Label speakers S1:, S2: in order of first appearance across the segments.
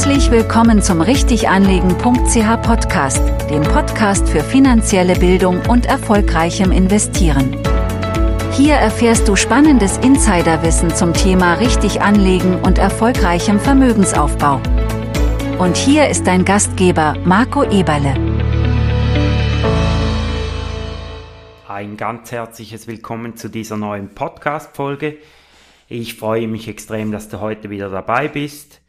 S1: Herzlich willkommen zum Richtiganlegen.ch Podcast, dem Podcast für finanzielle Bildung und erfolgreichem Investieren. Hier erfährst du spannendes Insiderwissen zum Thema richtig anlegen und erfolgreichem Vermögensaufbau. Und hier ist dein Gastgeber Marco Eberle.
S2: Ein ganz herzliches Willkommen zu dieser neuen Podcast-Folge. Ich freue mich extrem, dass du heute wieder dabei bist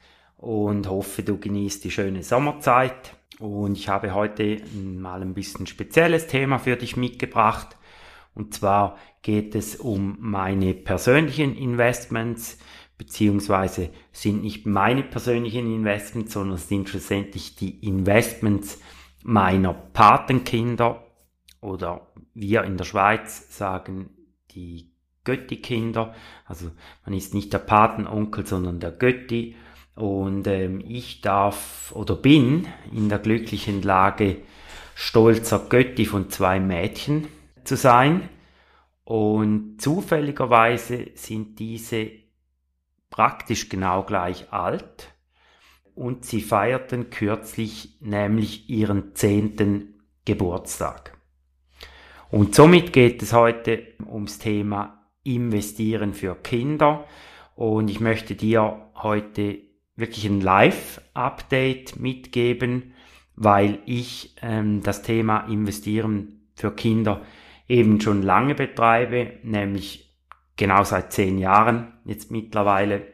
S2: und hoffe, du genießt die schöne Sommerzeit. Und ich habe heute mal ein bisschen spezielles Thema für dich mitgebracht. Und zwar geht es um meine persönlichen Investments, beziehungsweise sind nicht meine persönlichen Investments, sondern sind schlussendlich die Investments meiner Patenkinder oder wir in der Schweiz sagen die Götti-Kinder. Also man ist nicht der Patenonkel, sondern der Götti. Und ähm, ich darf oder bin in der glücklichen Lage, stolzer Götti von zwei Mädchen zu sein. Und zufälligerweise sind diese praktisch genau gleich alt. Und sie feierten kürzlich nämlich ihren zehnten Geburtstag. Und somit geht es heute ums Thema Investieren für Kinder. Und ich möchte dir heute wirklich ein Live-Update mitgeben, weil ich ähm, das Thema Investieren für Kinder eben schon lange betreibe, nämlich genau seit zehn Jahren jetzt mittlerweile.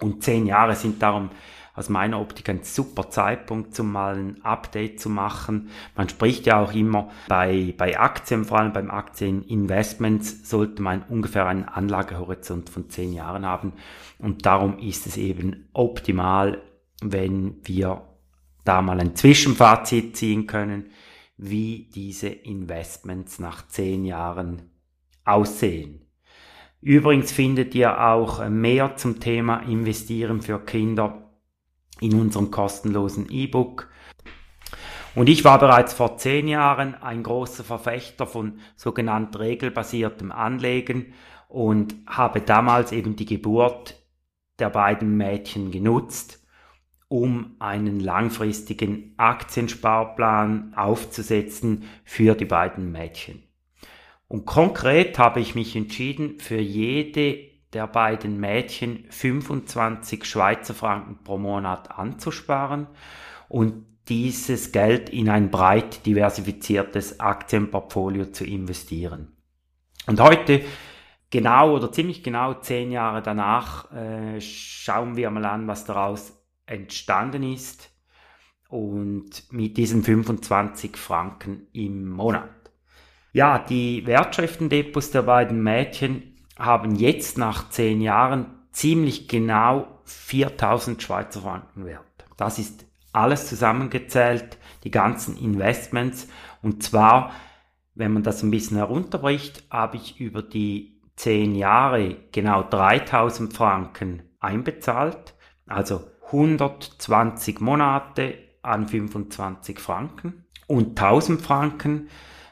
S2: Und zehn Jahre sind darum aus meiner Optik ein super Zeitpunkt, um mal ein Update zu machen. Man spricht ja auch immer bei, bei Aktien, vor allem beim Aktieninvestments, sollte man ungefähr einen Anlagehorizont von zehn Jahren haben. Und darum ist es eben optimal, wenn wir da mal ein Zwischenfazit ziehen können, wie diese Investments nach zehn Jahren aussehen. Übrigens findet ihr auch mehr zum Thema Investieren für Kinder in unserem kostenlosen E-Book. Und ich war bereits vor zehn Jahren ein großer Verfechter von sogenannt regelbasiertem Anlegen und habe damals eben die Geburt der beiden Mädchen genutzt, um einen langfristigen Aktiensparplan aufzusetzen für die beiden Mädchen. Und konkret habe ich mich entschieden, für jede der beiden Mädchen 25 Schweizer Franken pro Monat anzusparen und dieses Geld in ein breit diversifiziertes Aktienportfolio zu investieren. Und heute, genau oder ziemlich genau zehn Jahre danach, äh, schauen wir mal an, was daraus entstanden ist und mit diesen 25 Franken im Monat. Ja, die Wertschriftendepots der beiden Mädchen haben jetzt nach zehn Jahren ziemlich genau 4000 Schweizer Franken wert. Das ist alles zusammengezählt, die ganzen Investments. Und zwar, wenn man das ein bisschen herunterbricht, habe ich über die zehn Jahre genau 3000 Franken einbezahlt. Also 120 Monate an 25 Franken. Und 1000 Franken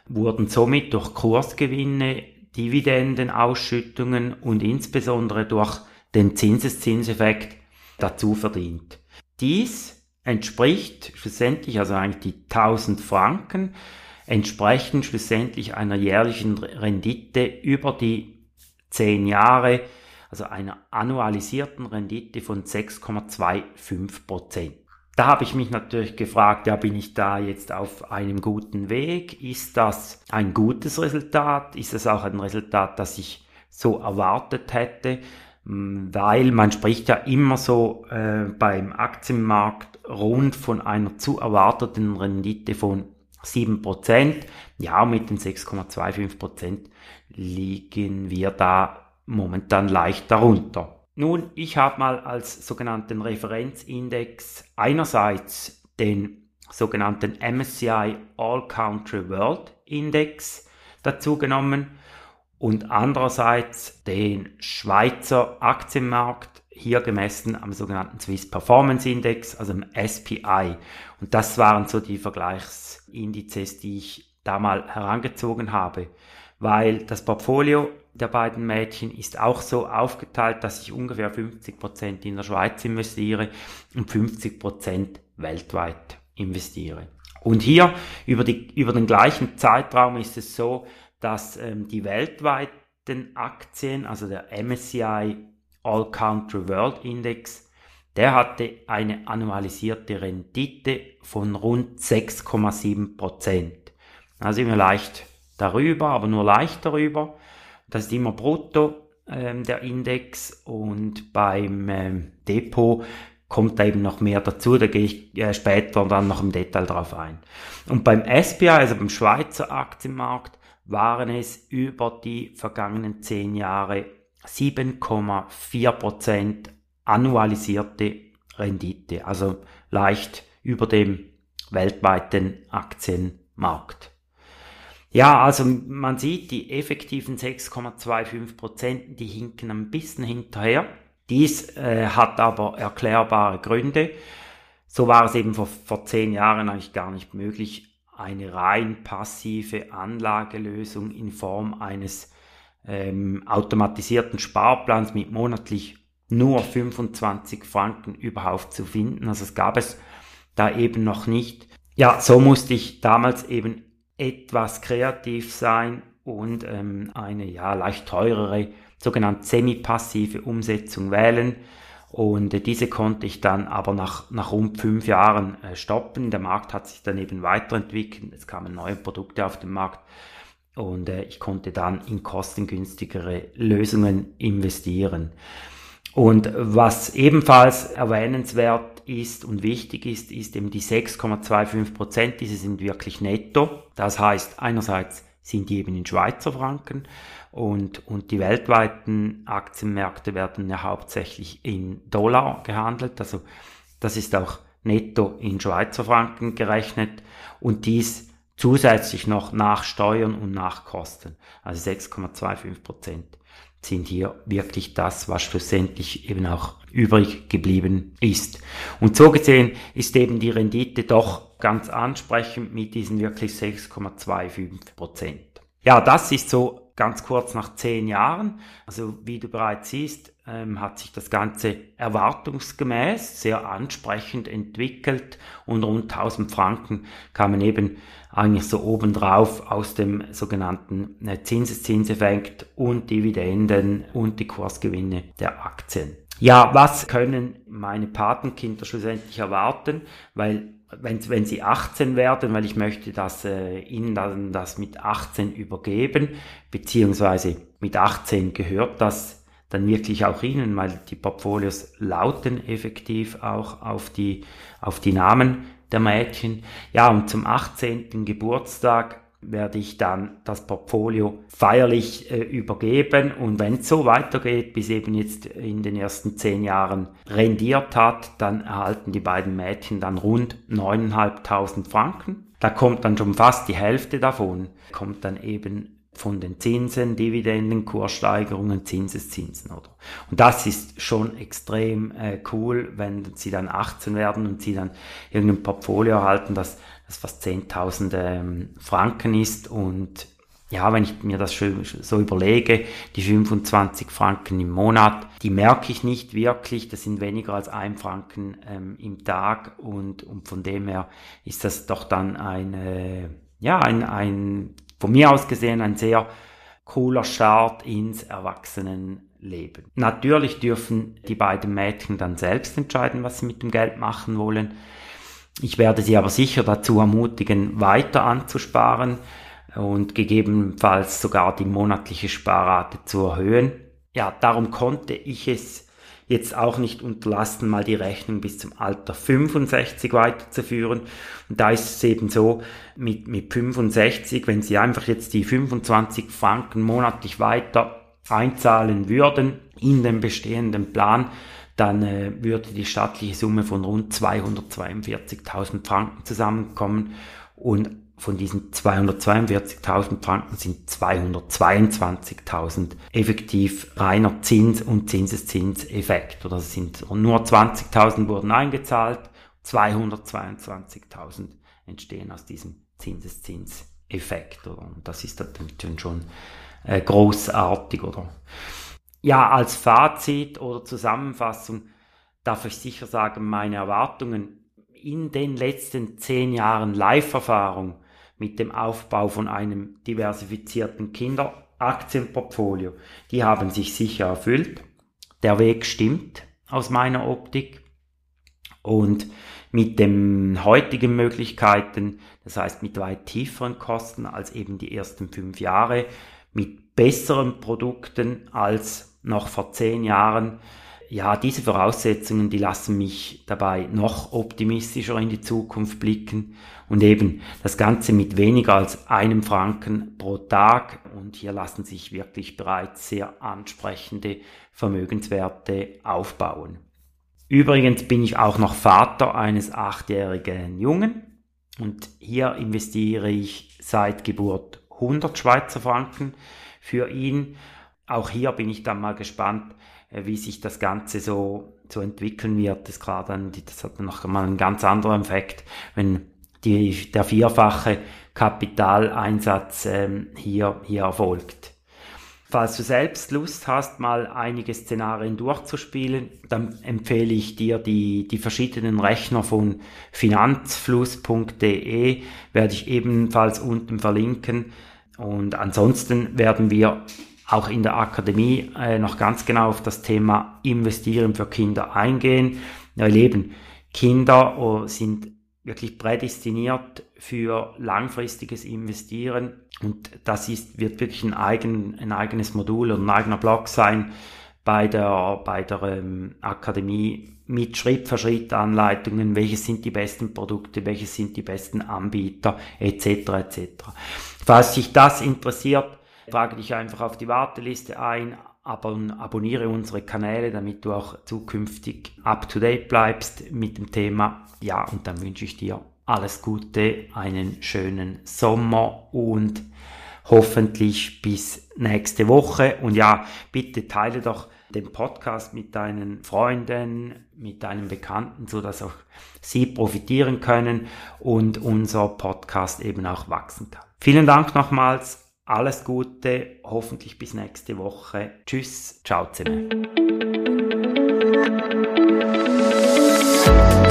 S2: wurden somit durch Kursgewinne Dividendenausschüttungen und insbesondere durch den Zinseszinseffekt dazu verdient. Dies entspricht schlussendlich, also eigentlich die 1000 Franken, entsprechen schlussendlich einer jährlichen Rendite über die 10 Jahre, also einer annualisierten Rendite von 6,25 Prozent. Da habe ich mich natürlich gefragt, ja, bin ich da jetzt auf einem guten Weg? Ist das ein gutes Resultat? Ist es auch ein Resultat, das ich so erwartet hätte? Hm, weil man spricht ja immer so äh, beim Aktienmarkt rund von einer zu erwarteten Rendite von 7%. Ja, mit den 6,25% liegen wir da momentan leicht darunter. Nun, ich habe mal als sogenannten Referenzindex einerseits den sogenannten MSCI All Country World Index dazu genommen und andererseits den Schweizer Aktienmarkt, hier gemessen am sogenannten Swiss Performance Index, also im SPI. Und das waren so die Vergleichsindizes, die ich da mal herangezogen habe, weil das Portfolio der beiden Mädchen ist auch so aufgeteilt, dass ich ungefähr 50% in der Schweiz investiere und 50% weltweit investiere. Und hier über, die, über den gleichen Zeitraum ist es so, dass ähm, die weltweiten Aktien, also der MSCI All Country World Index, der hatte eine annualisierte Rendite von rund 6,7 Prozent. Also immer leicht darüber, aber nur leicht darüber. Das ist immer brutto ähm, der Index und beim ähm, Depot kommt da eben noch mehr dazu, da gehe ich äh, später dann noch im Detail drauf ein. Und beim SPI, also beim Schweizer Aktienmarkt, waren es über die vergangenen zehn Jahre 7,4% annualisierte Rendite, also leicht über dem weltweiten Aktienmarkt. Ja, also man sieht, die effektiven 6,25 die hinken ein bisschen hinterher. Dies äh, hat aber erklärbare Gründe. So war es eben vor, vor zehn Jahren eigentlich gar nicht möglich, eine rein passive Anlagelösung in Form eines ähm, automatisierten Sparplans mit monatlich nur 25 Franken überhaupt zu finden. Also es gab es da eben noch nicht. Ja, so musste ich damals eben etwas kreativ sein und ähm, eine ja leicht teurere sogenannte semi-passive Umsetzung wählen. Und äh, diese konnte ich dann aber nach, nach rund fünf Jahren äh, stoppen. Der Markt hat sich dann eben weiterentwickelt. Es kamen neue Produkte auf den Markt und äh, ich konnte dann in kostengünstigere Lösungen investieren. Und was ebenfalls erwähnenswert ist und wichtig ist, ist eben die 6,25 Prozent. Diese sind wirklich netto. Das heißt, einerseits sind die eben in Schweizer Franken und, und die weltweiten Aktienmärkte werden ja hauptsächlich in Dollar gehandelt. Also das ist auch netto in Schweizer Franken gerechnet und dies zusätzlich noch nach Steuern und nach Kosten. Also 6,25 Prozent sind hier wirklich das, was schlussendlich eben auch übrig geblieben ist. Und so gesehen ist eben die Rendite doch ganz ansprechend mit diesen wirklich 6,25 Prozent. Ja, das ist so ganz kurz nach zehn Jahren. Also wie du bereits siehst, ähm, hat sich das Ganze erwartungsgemäß sehr ansprechend entwickelt und rund 1000 Franken kamen eben eigentlich so obendrauf aus dem sogenannten äh, Zinseszinseffekt und Dividenden und die Kursgewinne der Aktien. Ja, was können meine Patenkinder schlussendlich erwarten? Weil wenn, wenn sie 18 werden, weil ich möchte dass äh, ihnen dann das mit 18 übergeben, beziehungsweise mit 18 gehört das dann wirklich auch Ihnen, weil die Portfolios lauten effektiv auch auf die, auf die Namen der Mädchen. Ja, und zum 18. Geburtstag werde ich dann das Portfolio feierlich äh, übergeben und wenn es so weitergeht, bis eben jetzt in den ersten zehn Jahren rendiert hat, dann erhalten die beiden Mädchen dann rund 9.500 Franken. Da kommt dann schon fast die Hälfte davon, kommt dann eben von den Zinsen, Dividenden, Kurssteigerungen, Zinseszinsen, oder? Und das ist schon extrem äh, cool, wenn sie dann 18 werden und sie dann irgendein Portfolio erhalten, das, das fast 10.000 ähm, Franken ist und ja, wenn ich mir das so überlege, die 25 Franken im Monat, die merke ich nicht wirklich, das sind weniger als ein Franken ähm, im Tag und, und von dem her ist das doch dann eine, ja, ein, ein von mir aus gesehen ein sehr cooler Start ins Erwachsenenleben. Natürlich dürfen die beiden Mädchen dann selbst entscheiden, was sie mit dem Geld machen wollen. Ich werde sie aber sicher dazu ermutigen, weiter anzusparen und gegebenenfalls sogar die monatliche Sparrate zu erhöhen. Ja, darum konnte ich es jetzt auch nicht unterlassen, mal die Rechnung bis zum Alter 65 weiterzuführen. Und da ist es eben so, mit, mit 65, wenn Sie einfach jetzt die 25 Franken monatlich weiter einzahlen würden in den bestehenden Plan, dann äh, würde die staatliche Summe von rund 242.000 Franken zusammenkommen und von diesen 242.000 Franken sind 222.000 effektiv reiner Zins- und Zinseszinseffekt. Oder sind nur 20.000 wurden eingezahlt, 222.000 entstehen aus diesem Zinseszinseffekt. Und das ist dann schon äh, großartig, oder? Ja, als Fazit oder Zusammenfassung darf ich sicher sagen, meine Erwartungen in den letzten zehn Jahren Live-Erfahrung mit dem Aufbau von einem diversifizierten Kinderaktienportfolio, die haben sich sicher erfüllt. Der Weg stimmt aus meiner Optik. Und mit den heutigen Möglichkeiten, das heißt mit weit tieferen Kosten als eben die ersten fünf Jahre, mit besseren Produkten als noch vor zehn Jahren, ja, diese Voraussetzungen, die lassen mich dabei noch optimistischer in die Zukunft blicken und eben das Ganze mit weniger als einem Franken pro Tag und hier lassen sich wirklich bereits sehr ansprechende Vermögenswerte aufbauen. Übrigens bin ich auch noch Vater eines achtjährigen Jungen und hier investiere ich seit Geburt 100 Schweizer Franken für ihn. Auch hier bin ich dann mal gespannt, äh, wie sich das Ganze so, so entwickeln wird. Das ist klar, dann, das hat noch mal einen ganz anderen Effekt, wenn die, der vierfache Kapitaleinsatz ähm, hier, hier erfolgt. Falls du selbst Lust hast, mal einige Szenarien durchzuspielen, dann empfehle ich dir die, die verschiedenen Rechner von finanzfluss.de, werde ich ebenfalls unten verlinken. Und ansonsten werden wir auch in der Akademie äh, noch ganz genau auf das Thema Investieren für Kinder eingehen. Weil eben Kinder oh, sind wirklich prädestiniert für langfristiges Investieren und das ist, wird wirklich ein, eigen, ein eigenes Modul oder ein eigener Blog sein bei der, bei der ähm, Akademie mit Schritt für Schritt Anleitungen, welche sind die besten Produkte, welche sind die besten Anbieter etc. etc. Falls dich das interessiert, trage dich einfach auf die Warteliste ein, aber abonniere unsere Kanäle, damit du auch zukünftig up to date bleibst mit dem Thema. Ja, und dann wünsche ich dir alles Gute, einen schönen Sommer und hoffentlich bis nächste Woche. Und ja, bitte teile doch den Podcast mit deinen Freunden, mit deinen Bekannten, so dass auch sie profitieren können und unser Podcast eben auch wachsen kann. Vielen Dank nochmals. Alles Gute, hoffentlich bis nächste Woche. Tschüss, ciao zusammen.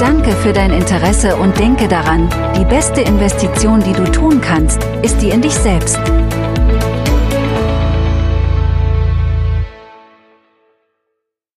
S1: Danke für dein Interesse und denke daran, die beste Investition, die du tun kannst, ist die in dich selbst.